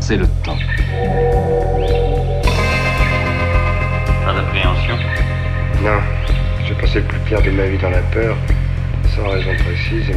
c'est le temps. Pas d'appréhension? Non, j'ai passé le plus pire de ma vie dans la peur, sans raison précise, et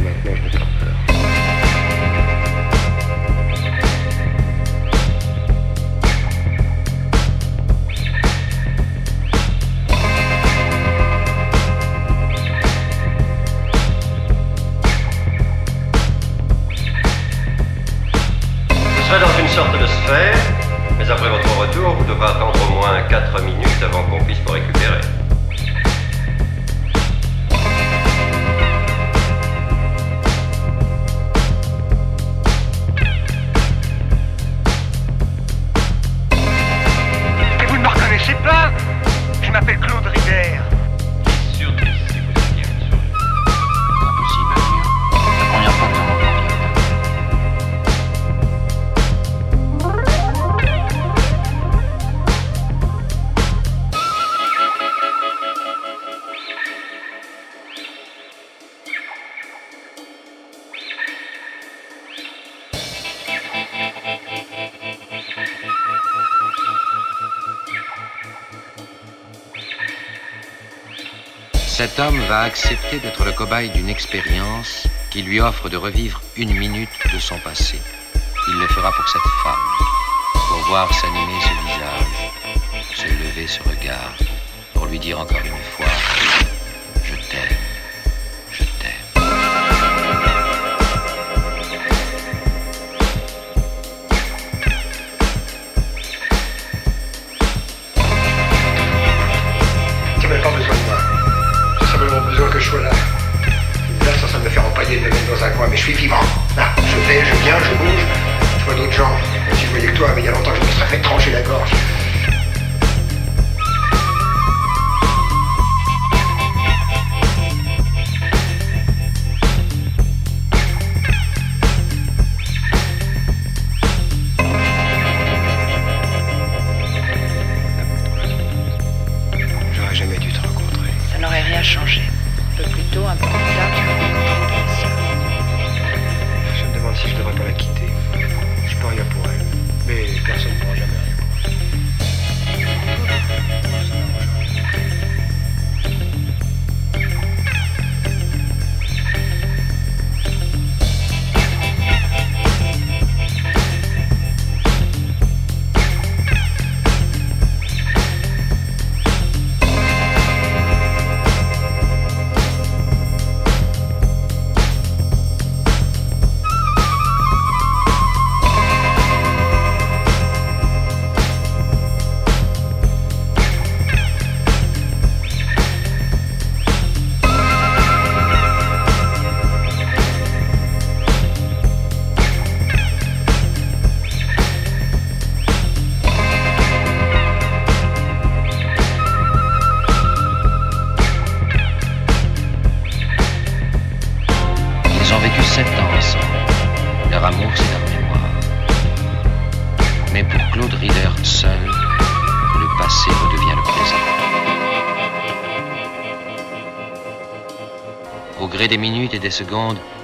Cet homme va accepter d'être le cobaye d'une expérience qui lui offre de revivre une minute de son passé. Il le fera pour cette femme, pour voir s'animer ce visage, se lever ce regard, pour lui dire encore une fois.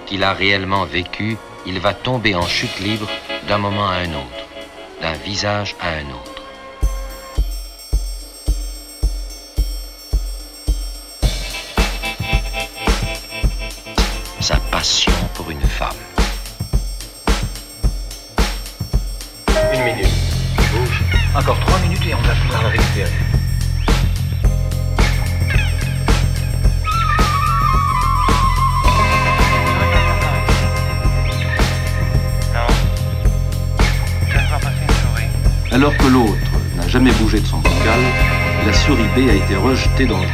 qu'il a réellement vécu, il va tomber en chute libre d'un moment à un autre, d'un visage à un autre. 这种。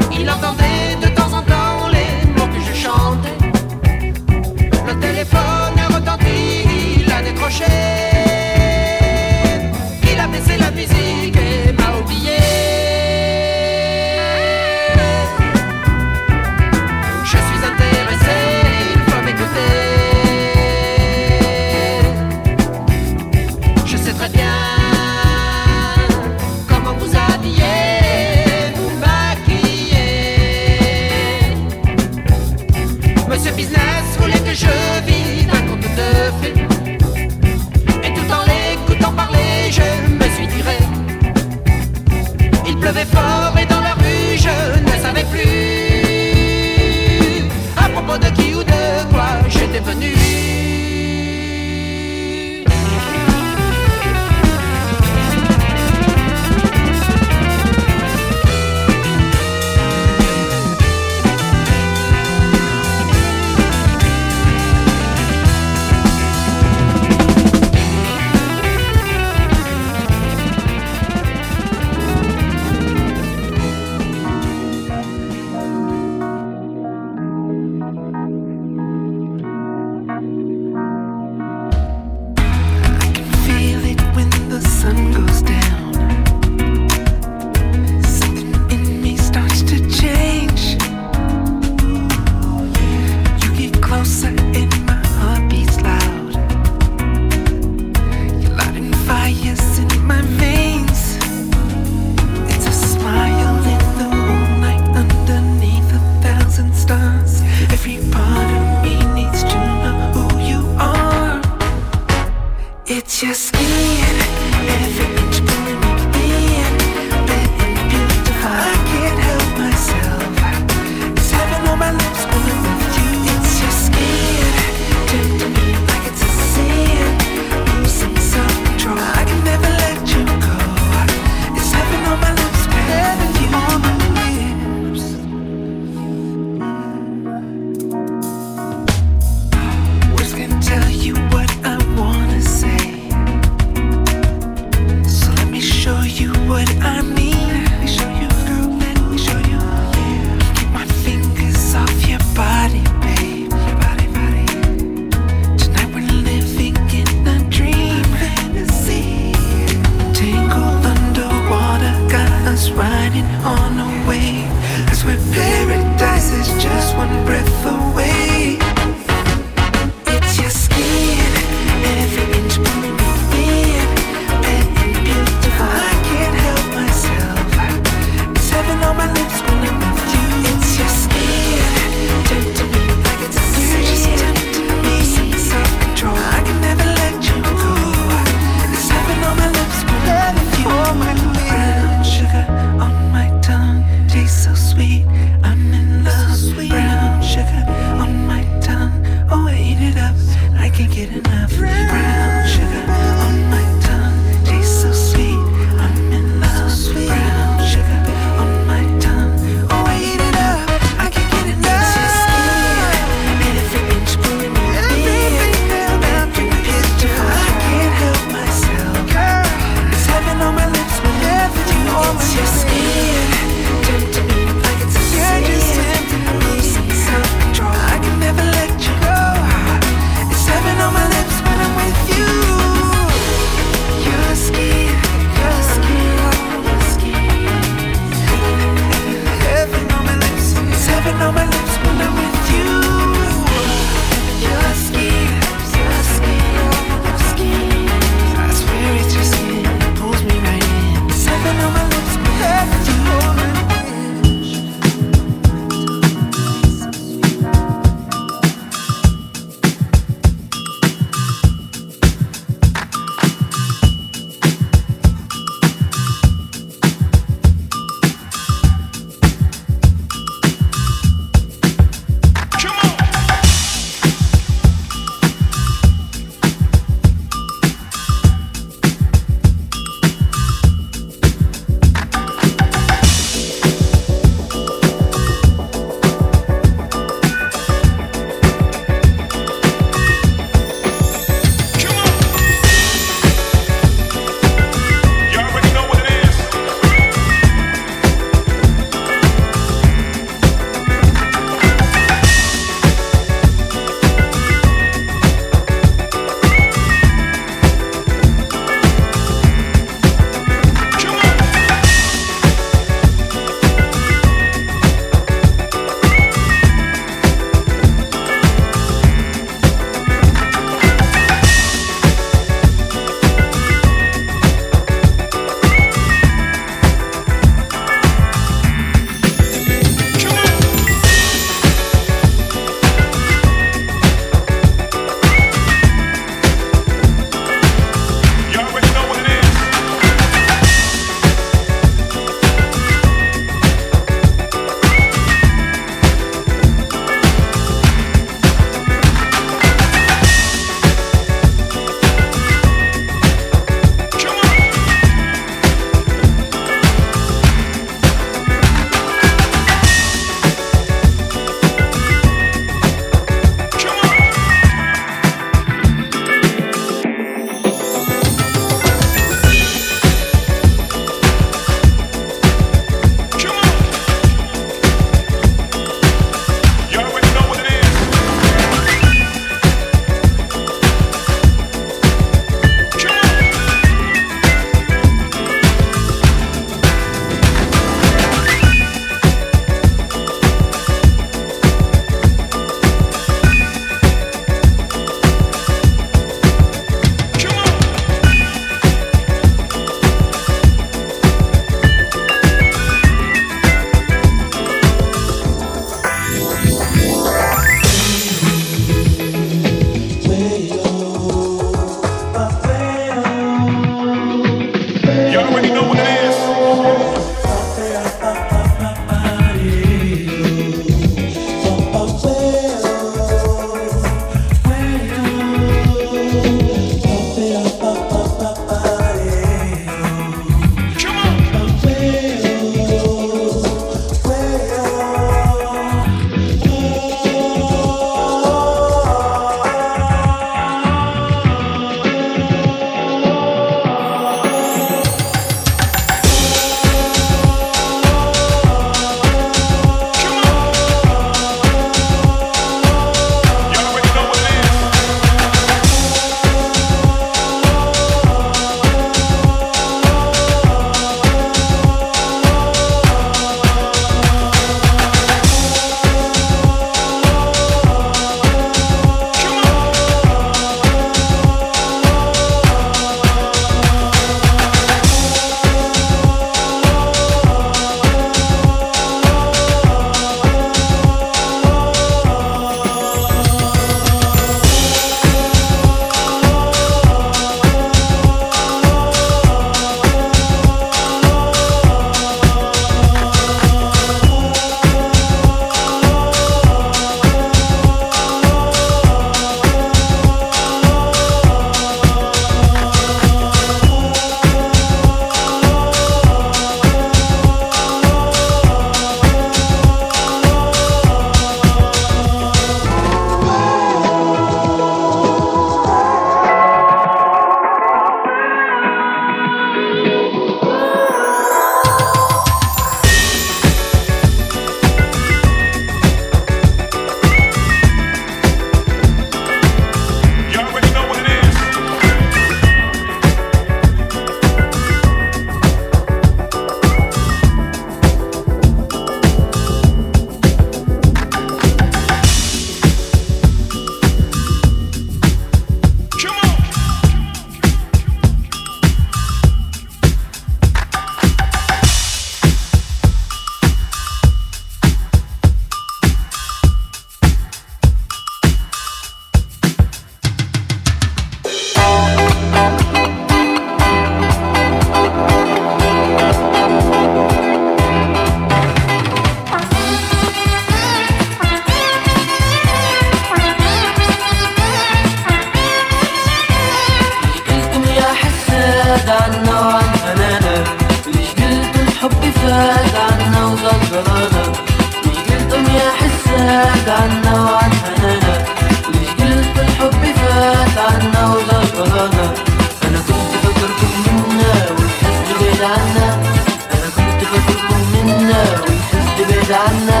عنا.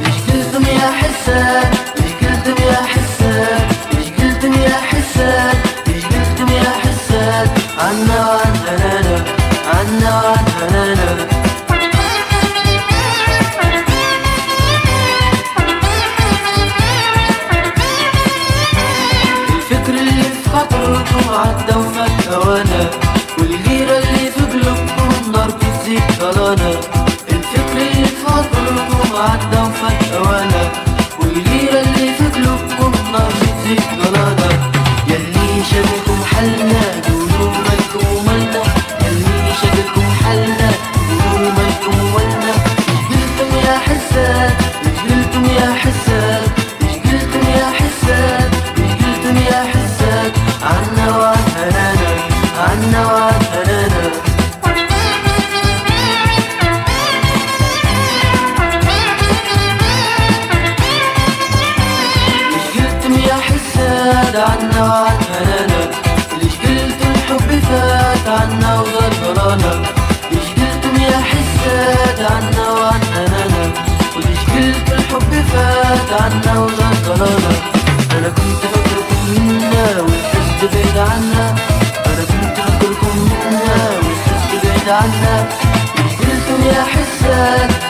ليش قلتم يا حسان؟ ليش قلتم يا حسان؟ ليش قلتم يا حسان؟ ليش قلتم يا حسان؟ عنا وعن حنانا عنا وعن good.